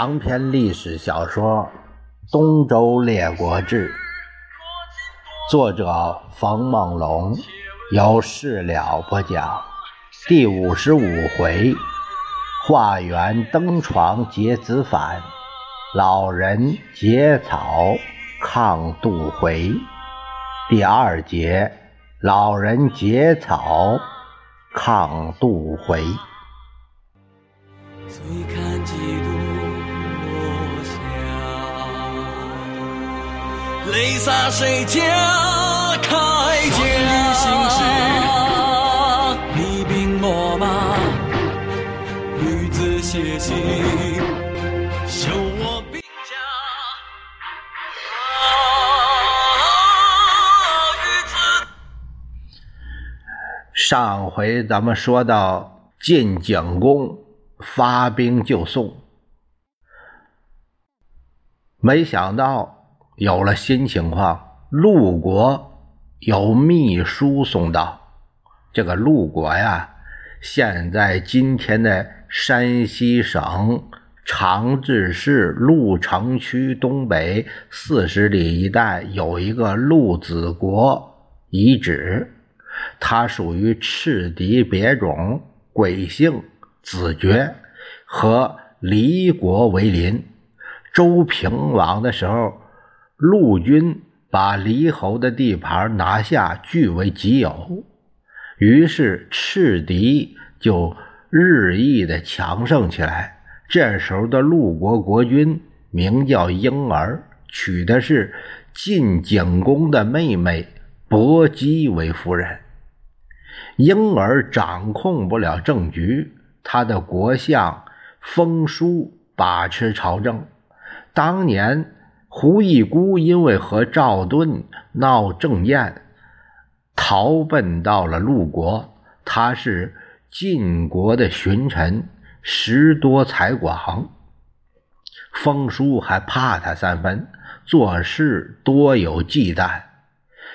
长篇历史小说《东周列国志》，作者冯梦龙，由事了播讲。第五十五回：化缘登床结子反，老人结草抗杜回。第二节：老人结草抗杜回。泪洒谁家铠甲？厉兵秣马，女子写信，修我兵家。上回咱们说到晋景公发兵救宋，没想到。有了新情况，陆国有秘书送到。这个陆国呀，现在今天的山西省长治市鹿城区东北四十里一带有一个陆子国遗址，它属于赤狄别种，鬼姓子爵，和黎国为邻。周平王的时候。陆军把黎侯的地盘拿下，据为己有，于是赤狄就日益的强盛起来。这时候的陆国国君名叫婴儿，娶的是晋景公的妹妹薄姬为夫人。婴儿掌控不了政局，他的国相封叔把持朝政。当年。胡一孤因为和赵盾闹政见，逃奔到了陆国。他是晋国的群臣，识多才广。封叔还怕他三分，做事多有忌惮。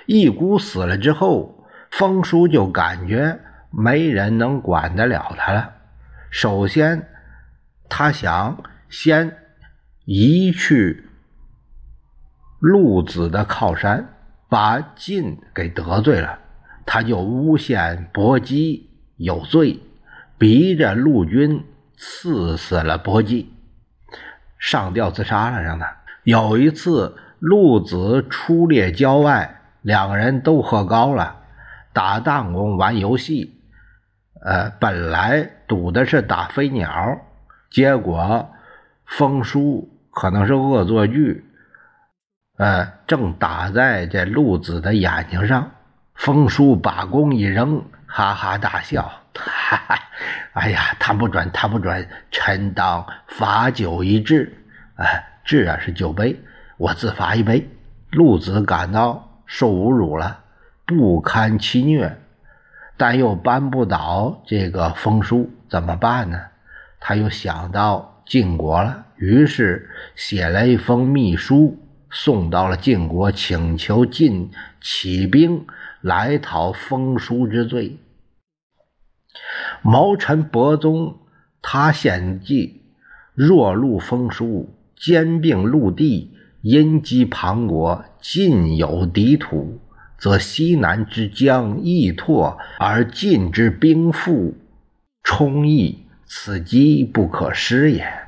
一孤死了之后，封叔就感觉没人能管得了他了。首先，他想先移去。陆子的靠山，把晋给得罪了，他就诬陷薄姬有罪，逼着陆军刺死了薄姬，上吊自杀了。让他有一次，陆子出猎郊外，两个人都喝高了，打弹弓玩游戏，呃，本来赌的是打飞鸟，结果封书可能是恶作剧。呃，正打在这陆子的眼睛上，风叔把弓一扔，哈哈大笑，哈哈，哎呀，他不准，他不准，臣当罚酒一掷，哎，掷啊是酒杯，我自罚一杯。陆子感到受侮辱了，不堪其虐，但又扳不倒这个风叔，怎么办呢？他又想到晋国了，于是写了一封密书。送到了晋国，请求晋起兵来讨封叔之罪。谋臣伯宗他献计，若录封叔，兼并陆地，因击庞国，晋有敌土，则西南之江易拓，而晋之兵富充溢，此机不可失也。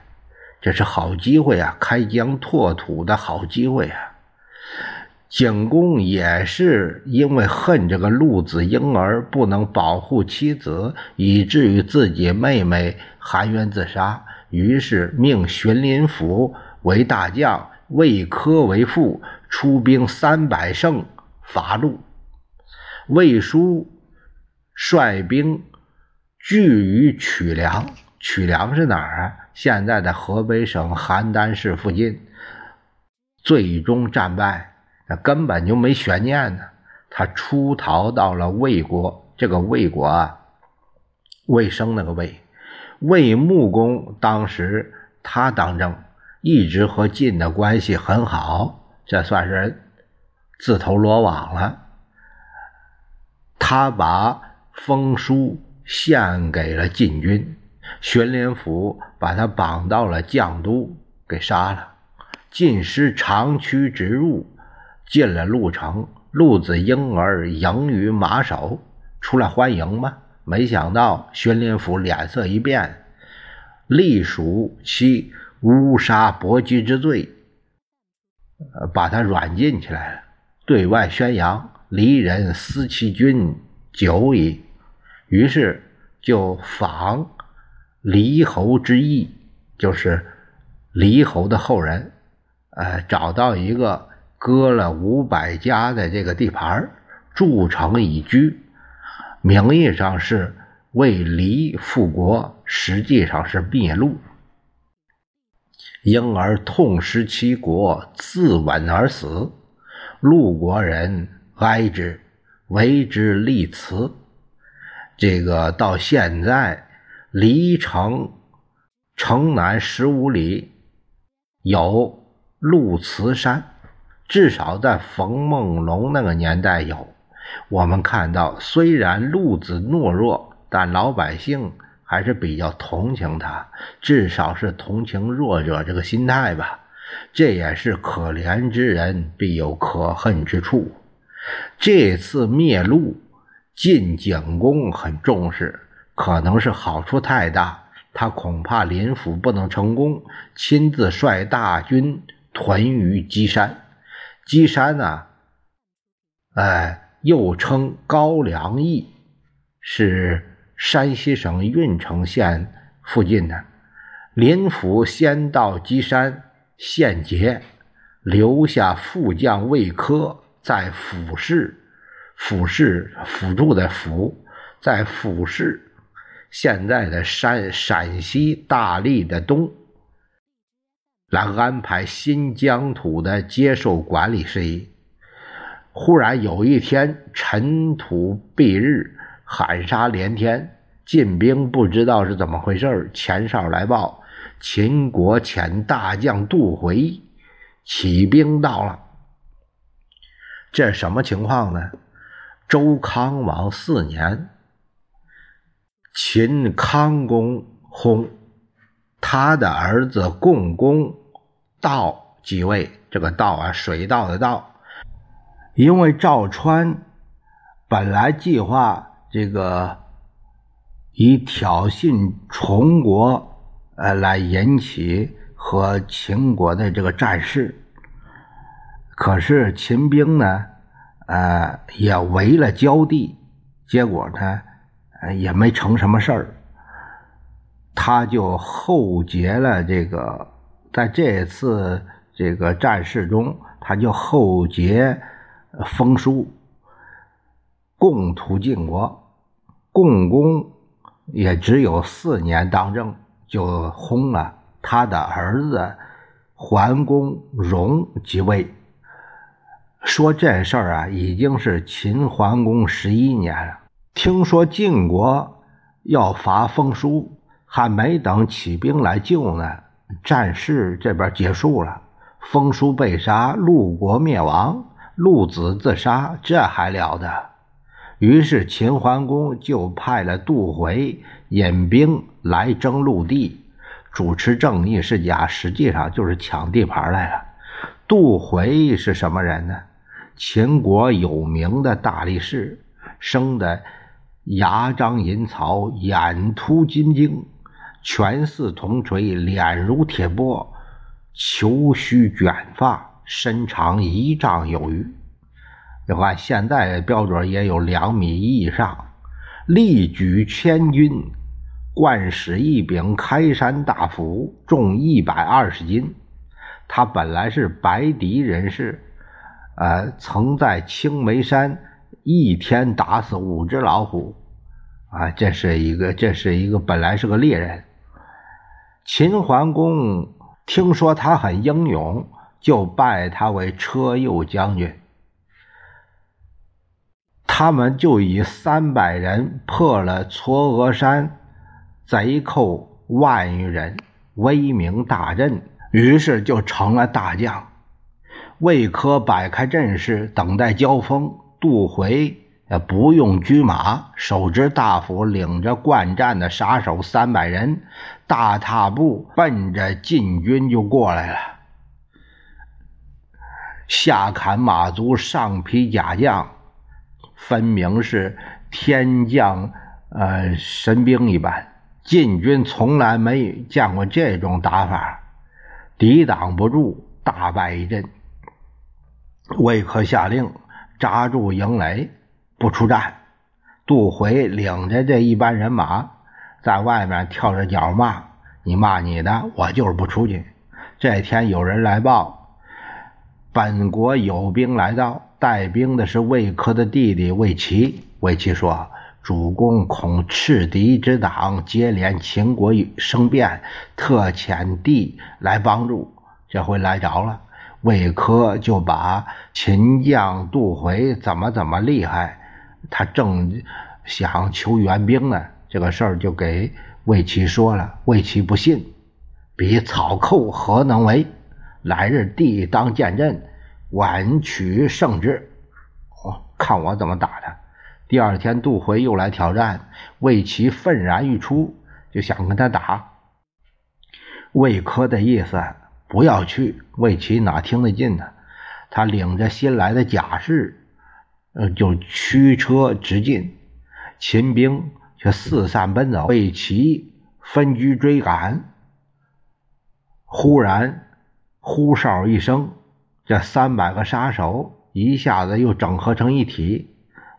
这是好机会啊，开疆拓土的好机会啊！景公也是因为恨这个陆子婴儿不能保护妻子，以至于自己妹妹含冤自杀，于是命荀林甫为大将，魏科为副，出兵三百胜伐陆。魏书率兵拒于曲梁。曲梁是哪儿啊？现在的河北省邯郸市附近。最终战败，那根本就没悬念呢。他出逃到了魏国，这个魏国啊，魏生那个魏，魏穆公当时他当政，一直和晋的关系很好，这算是自投罗网了。他把封书献给了晋军。玄灵府把他绑到了绛都，给杀了。晋师长驱直入，进了鹿城。陆子婴儿迎于马首，出来欢迎吗？没想到玄灵府脸色一变，隶属其乌杀搏击之罪，把他软禁起来了。对外宣扬离人思其君久矣，于是就仿离侯之意，就是离侯的后人，呃，找到一个。割了五百家的这个地盘，筑城以居，名义上是为黎复国，实际上是灭陆。因而痛失其国，自刎而死。陆国人哀之，为之立祠。这个到现在，离城城南十五里有鹿祠山。至少在冯梦龙那个年代有，我们看到，虽然鹿子懦弱，但老百姓还是比较同情他，至少是同情弱者这个心态吧。这也是可怜之人必有可恨之处。这次灭鹿，晋景公很重视，可能是好处太大，他恐怕林府不能成功，亲自率大军屯于箕山。箕山呢，哎，又称高梁邑，是山西省运城县附近的。林府先到箕山献捷，留下副将魏科在府市，府市辅助的府，在府市，现在的山陕西大荔的东。来安排新疆土的接受管理事宜。忽然有一天，尘土蔽日，喊杀连天，晋兵不知道是怎么回事前哨来报，秦国遣大将杜回起兵到了。这什么情况呢？周康王四年，秦康公薨。他的儿子共工道即位，这个道啊，水稻的稻。因为赵川本来计划这个以挑衅崇国，呃，来引起和秦国的这个战事，可是秦兵呢，呃，也围了焦地，结果呢，也没成什么事儿。他就厚结了这个，在这次这个战事中，他就厚结封书，共图晋国。共工也只有四年当政，就薨了。他的儿子桓公荣即位。说这事儿啊，已经是秦桓公十一年了。听说晋国要伐封书。还没等起兵来救呢，战事这边结束了，封叔被杀，陆国灭亡，陆子自杀，这还了得？于是秦桓公就派了杜回引兵来征陆地，主持正义是假，实际上就是抢地盘来了。杜回是什么人呢？秦国有名的大力士，生的牙张银槽，眼突金睛。拳似铜锤，脸如铁钵，虬须卷发，身长一丈有余。要按现在标准，也有两米一以上。力举千钧，惯使一柄开山大斧，重一百二十斤。他本来是白狄人士，呃，曾在青梅山一天打死五只老虎。啊，这是一个，这是一个，本来是个猎人。秦桓公听说他很英勇，就拜他为车右将军。他们就以三百人破了嵯峨山，贼寇万余人，威名大振，于是就成了大将。魏科摆开阵势，等待交锋。杜回也不用车马，手执大斧，领着惯战的杀手三百人，大踏步奔着晋军就过来了。下砍马足，上披甲将，分明是天降呃神兵一般。晋军从来没见过这种打法，抵挡不住，大败一阵。魏科下令扎住营垒，不出战。杜回领着这一班人马在外面跳着脚骂：“你骂你的，我就是不出去。”这天有人来报，本国有兵来到，带兵的是魏科的弟弟魏齐。魏齐说：“主公恐赤敌之党接连秦国生变，特遣弟来帮助。这回来着了。”魏科就把秦将杜回怎么怎么厉害，他正想求援兵呢，这个事儿就给魏齐说了。魏齐不信，比草寇何能为？来日帝当见阵，晚取胜之。哦，看我怎么打他！第二天，杜回又来挑战，魏齐愤然欲出，就想跟他打。魏科的意思。不要去，魏齐哪听得进呢？他领着新来的甲士，呃，就驱车直进，秦兵却四散奔走。魏齐分居追赶，忽然呼哨一声，这三百个杀手一下子又整合成一体，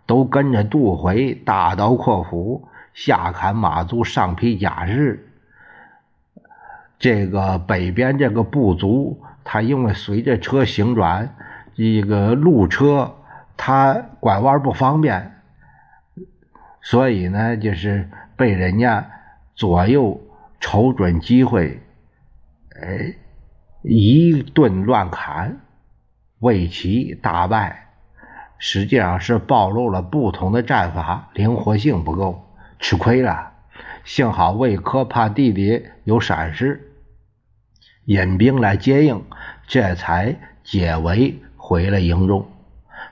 都跟着杜回大刀阔斧，下砍马足，上劈甲士。这个北边这个部族，他因为随着车行转，这个路车他拐弯不方便，所以呢，就是被人家左右瞅准机会，哎，一顿乱砍，魏齐大败。实际上是暴露了不同的战法，灵活性不够，吃亏了。幸好魏科怕弟弟有闪失。引兵来接应，这才解围回了营中。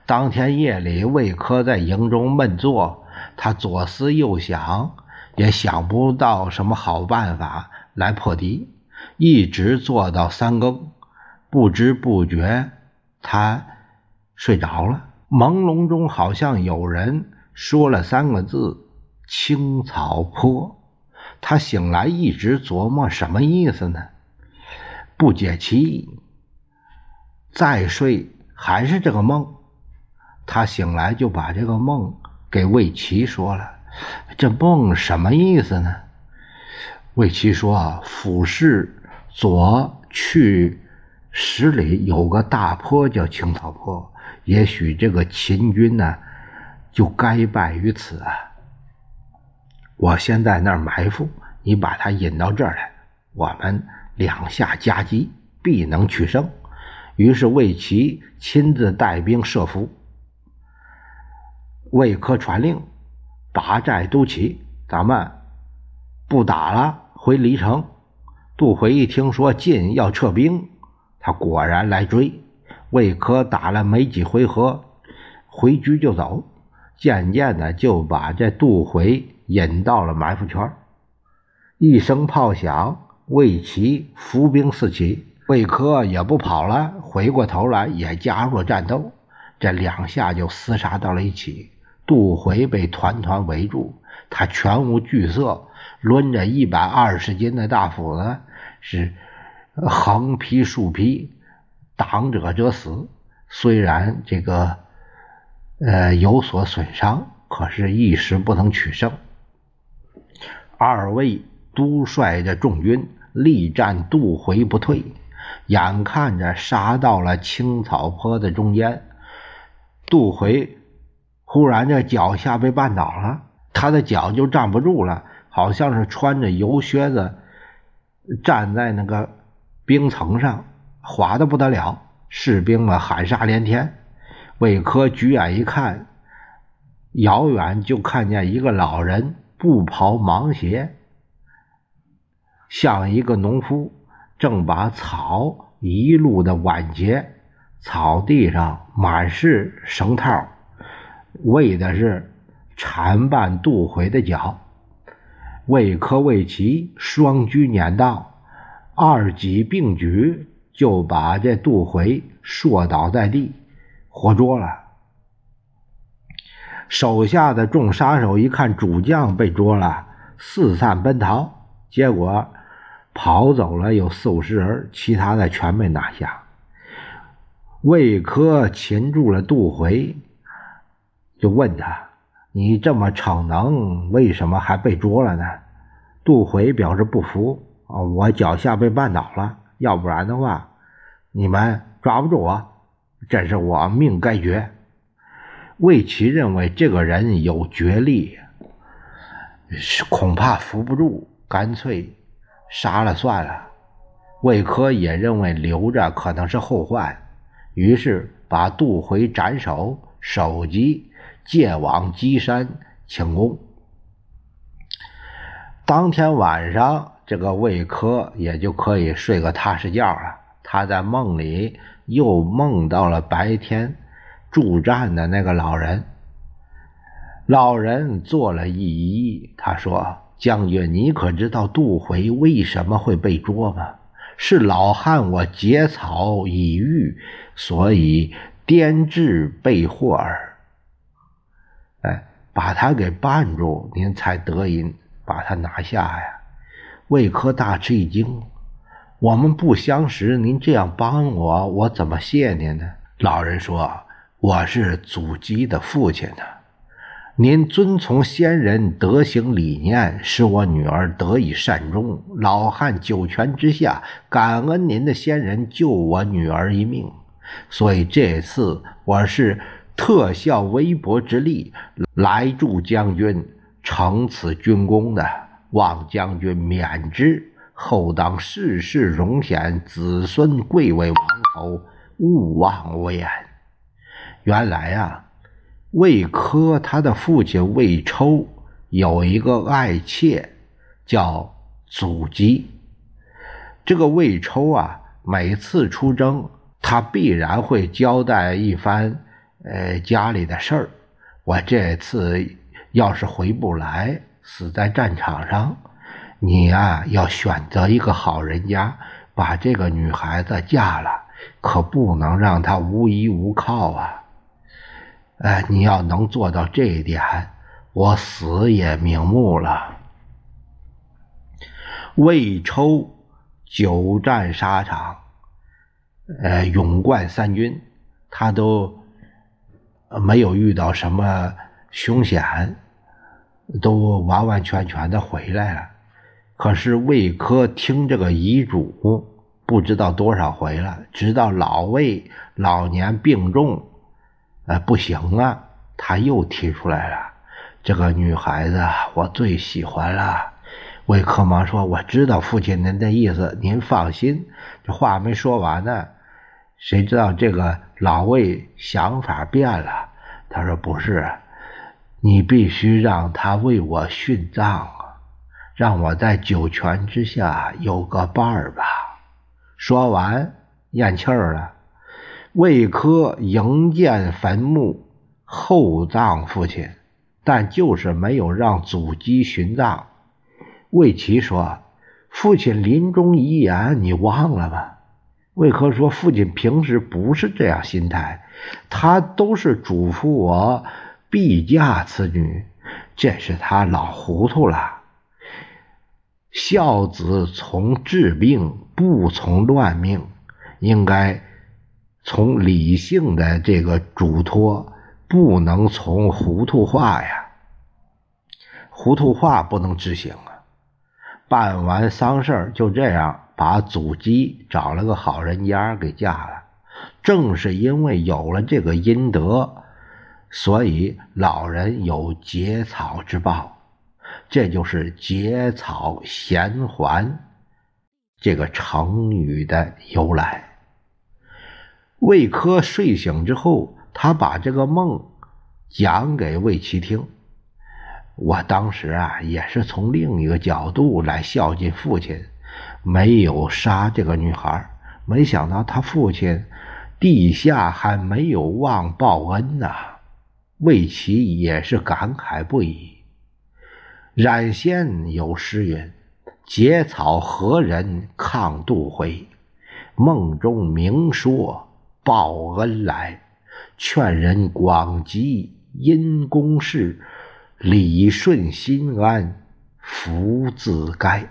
当天夜里，魏科在营中闷坐，他左思右想，也想不到什么好办法来破敌，一直坐到三更，不知不觉他睡着了。朦胧中，好像有人说了三个字：“青草坡。”他醒来，一直琢磨什么意思呢？不解其意，再睡还是这个梦。他醒来就把这个梦给魏齐说了。这梦什么意思呢？魏齐说：“俯视左去十里有个大坡叫青草坡，也许这个秦军呢就该败于此啊。我先在那儿埋伏，你把他引到这儿来，我们。”两下夹击，必能取胜。于是魏齐亲自带兵设伏。魏科传令，拔寨都齐，咱们不打了，回黎城。杜回一听说晋要撤兵，他果然来追。魏科打了没几回合，回居就走。渐渐的就把这杜回引到了埋伏圈。一声炮响。魏齐伏兵四起，魏科也不跑了，回过头来也加入了战斗。这两下就厮杀到了一起。杜回被团团围住，他全无惧色，抡着一百二十斤的大斧子，是横劈竖劈，挡者者死。虽然这个呃有所损伤，可是一时不能取胜。二位。督率着众军力战杜回不退，眼看着杀到了青草坡的中间，杜回忽然这脚下被绊倒了，他的脚就站不住了，好像是穿着油靴子站在那个冰层上，滑的不得了。士兵们喊杀连天。魏科举眼一看，遥远就看见一个老人，布袍芒鞋。像一个农夫，正把草一路的挽结，草地上满是绳套，为的是缠绊杜回的脚。魏科、魏齐双狙撵到，二戟并举，就把这杜回硕倒在地，活捉了。手下的众杀手一看主将被捉了，四散奔逃，结果跑走了有四五十人，其他的全被拿下。魏科擒住了杜回，就问他。你这么逞能，为什么还被捉了呢？杜回表示不服啊！我脚下被绊倒了，要不然的话，你们抓不住我，这是我命该绝。魏齐认为这个人有绝力，是恐怕扶不住，干脆杀了算了。魏科也认为留着可能是后患，于是把杜回斩首，首级。借往基山请功。当天晚上，这个魏科也就可以睡个踏实觉了。他在梦里又梦到了白天助战的那个老人。老人做了一揖，他说：“将军，你可知道杜回为什么会被捉吗？是老汉我结草已愈，所以颠制被获耳。”哎，把他给绊住，您才得以把他拿下呀！魏科大吃一惊，我们不相识，您这样帮我，我怎么谢您呢？老人说：“我是祖基的父亲呢，您遵从先人德行理念，使我女儿得以善终。老汉九泉之下，感恩您的先人救我女儿一命，所以这次我是。”特效微薄之力来助将军成此军功的，望将军免之。后当世事荣显，子孙贵为王侯，勿忘我言。原来啊，魏科他的父亲魏抽有一个爱妾叫祖姬。这个魏抽啊，每次出征，他必然会交代一番。呃，家里的事儿，我这次要是回不来，死在战场上，你呀要选择一个好人家，把这个女孩子嫁了，可不能让她无依无靠啊！哎，你要能做到这一点，我死也瞑目了。魏抽久战沙场，呃，勇冠三军，他都。没有遇到什么凶险，都完完全全的回来了。可是魏科听这个遗嘱，不知道多少回了，直到老魏老年病重，呃，不行了，他又提出来了。这个女孩子我最喜欢了。魏克忙说：“我知道父亲您的意思，您放心。”这话没说完呢。谁知道这个老魏想法变了？他说：“不是，你必须让他为我殉葬啊，让我在九泉之下有个伴儿吧。”说完，咽气儿了。魏科营建坟墓，厚葬父亲，但就是没有让祖基殉葬。魏齐说：“父亲临终遗言，你忘了吗？”魏科说：“父亲平时不是这样心态，他都是嘱咐我必嫁此女，这是他老糊涂了。孝子从治病，不从乱命，应该从理性的这个嘱托，不能从糊涂话呀。糊涂话不能执行啊。办完丧事就这样。”把祖姬找了个好人家给嫁了，正是因为有了这个阴德，所以老人有结草之报，这就是结草衔环这个成语的由来。魏科睡醒之后，他把这个梦讲给魏齐听。我当时啊，也是从另一个角度来孝敬父亲。没有杀这个女孩，没想到他父亲地下还没有忘报恩呐。为其也是感慨不已。冉先有诗云：“结草何人抗杜回？梦中明说报恩来。劝人广积阴功事，理顺心安福自该。”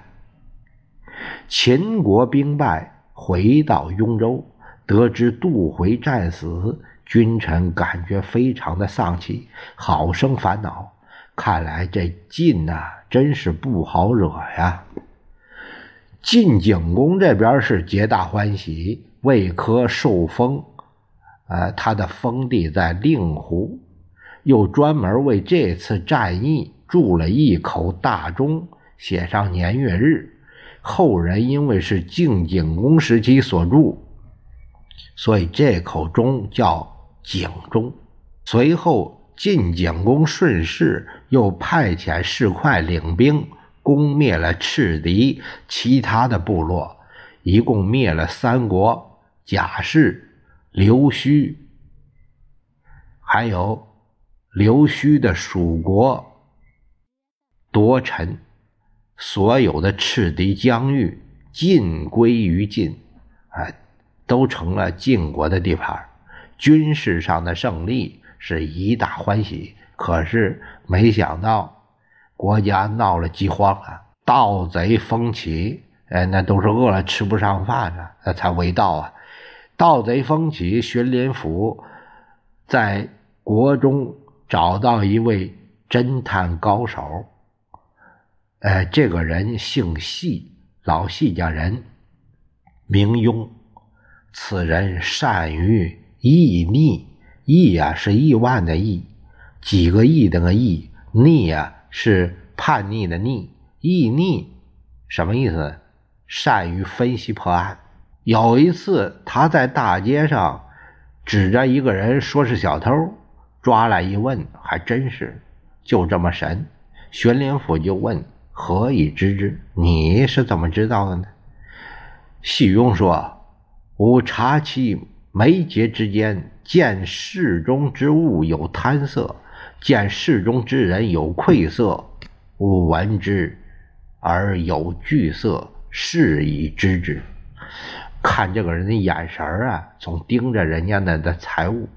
秦国兵败，回到雍州，得知杜回战死，君臣感觉非常的丧气，好生烦恼。看来这晋呐，真是不好惹呀。晋景公这边是皆大欢喜，魏科受封，呃，他的封地在令狐，又专门为这次战役铸了一口大钟，写上年月日。后人因为是晋景公时期所铸，所以这口钟叫景钟。随后。晋景公顺势又派遣士快领兵攻灭了赤狄其他的部落，一共灭了三国贾氏、刘须，还有刘须的蜀国夺臣，所有的赤狄疆域尽归于晋，哎，都成了晋国的地盘。军事上的胜利。是一大欢喜，可是没想到国家闹了饥荒啊，盗贼蜂起，哎，那都是饿了吃不上饭了，那才为盗啊！盗贼风起，荀林甫在国中找到一位侦探高手，哎，这个人姓细，老细家人，名庸，此人善于易逆。亿呀是亿万的亿，几个亿的个亿，逆呀是叛逆的逆，易逆什么意思？善于分析破案。有一次他在大街上指着一个人说是小偷，抓来一问，还真是，就这么神。玄灵府就问何以知之？你是怎么知道的呢？细庸说：“吾察其眉睫之间。”见室中之物有贪色，见室中之人有愧色，吾闻之而有惧色，是以知之。看这个人的眼神啊，总盯着人家那的财物。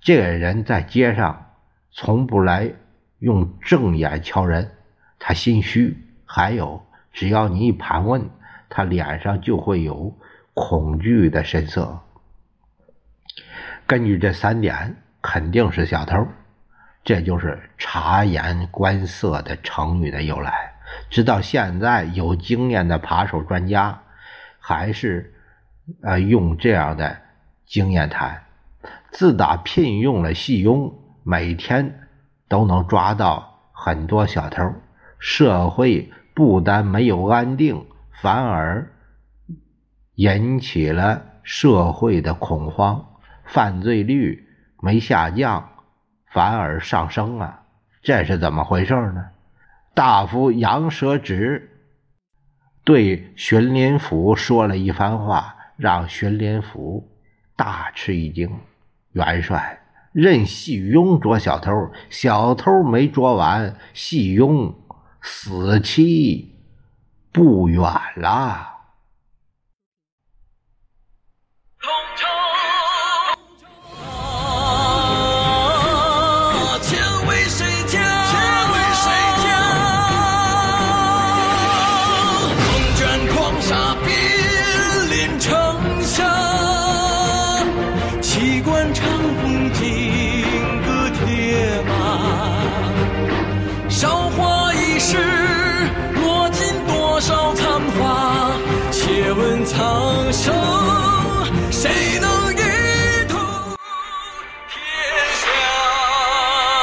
这个人在街上从不来用正眼瞧人，他心虚。还有，只要你一盘问，他脸上就会有恐惧的神色。根据这三点，肯定是小偷。这就是“察言观色”的成语的由来。直到现在，有经验的扒手专家还是呃用这样的经验谈。自打聘用了细庸，每天都能抓到很多小偷。社会不但没有安定，反而引起了社会的恐慌。犯罪率没下降，反而上升啊！这是怎么回事呢？大夫杨舍直对荀林甫说了一番话，让荀林甫大吃一惊。元帅任细庸捉小偷，小偷没捉完，细庸死期不远了。